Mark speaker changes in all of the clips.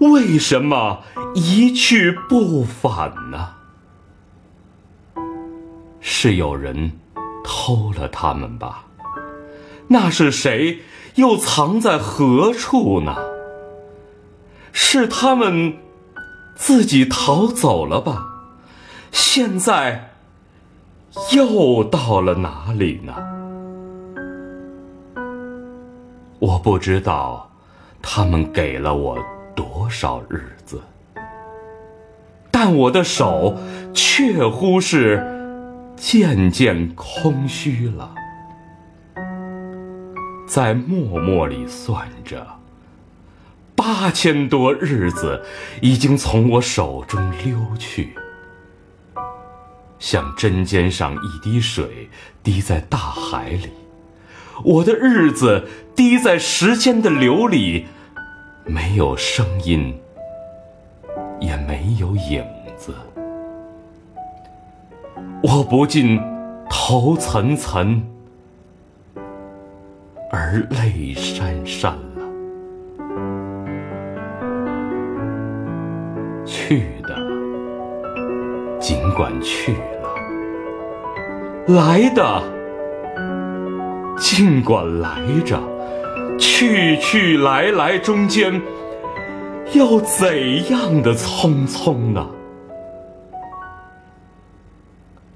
Speaker 1: 为什么一去不返呢？是有人偷了他们吧？那是谁？又藏在何处呢？是他们自己逃走了吧？现在又到了哪里呢？我不知道，他们给了我少日子，但我的手确乎是渐渐空虚了，在默默里算着，八千多日子已经从我手中溜去，像针尖上一滴水滴在大海里。我的日子滴在时间的流里，没有声音，也没有影子。我不禁头涔涔，而泪潸潸了。去的，尽管去了；来的。尽管来着，去去来来中间，又怎样的匆匆呢？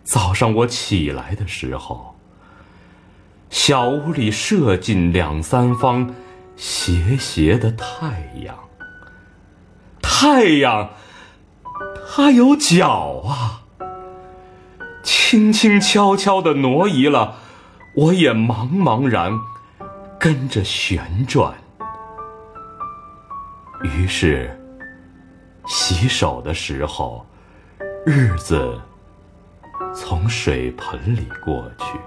Speaker 1: 早上我起来的时候，小屋里射进两三方斜斜的太阳。太阳，它有脚啊，轻轻悄悄地挪移了。我也茫茫然跟着旋转，于是洗手的时候，日子从水盆里过去；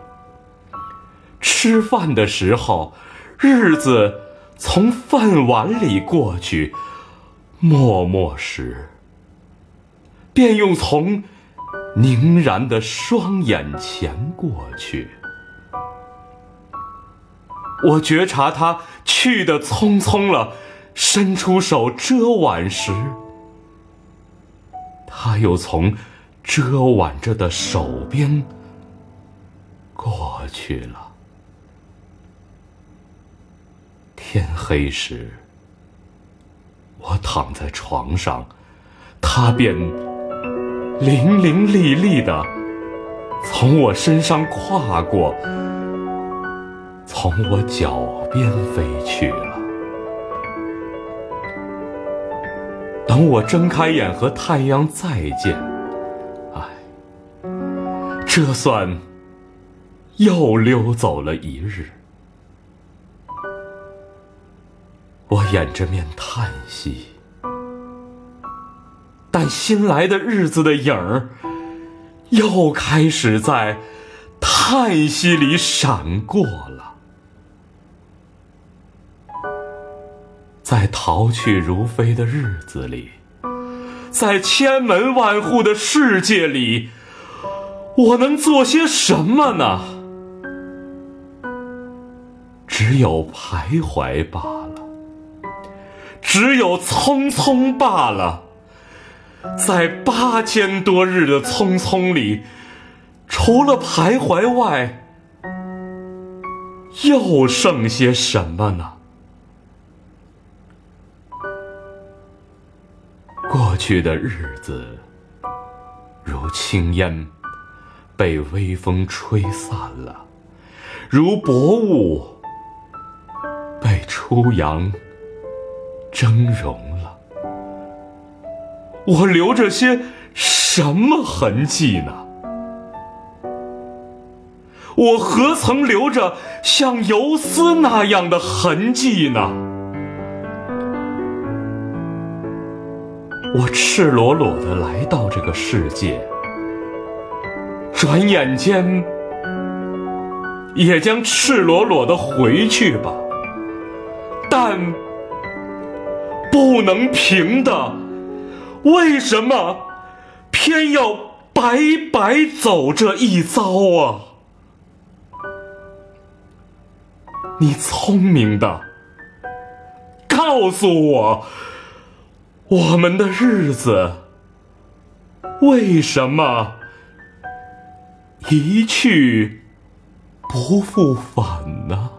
Speaker 1: 吃饭的时候，日子从饭碗里过去；默默时，便又从凝然的双眼前过去。我觉察他去的匆匆了，伸出手遮挽时，他又从遮挽着的手边过去了。天黑时，我躺在床上，他便伶伶俐俐的从我身上跨过。从我脚边飞去了。等我睁开眼和太阳再见，唉，这算又溜走了一日。我掩着面叹息，但新来的日子的影儿又开始在叹息里闪过了。在逃去如飞的日子里，在千门万户的世界里，我能做些什么呢？只有徘徊罢了，只有匆匆罢了。在八千多日的匆匆里，除了徘徊外，又剩些什么呢？去的日子，如轻烟，被微风吹散了；如薄雾，被初阳蒸融了。我留着些什么痕迹呢？我何曾留着像游丝那样的痕迹呢？我赤裸裸的来到这个世界，转眼间也将赤裸裸的回去吧。但不能平的，为什么偏要白白走这一遭啊？你聪明的，告诉我，我们的日子为什么一去不复返呢？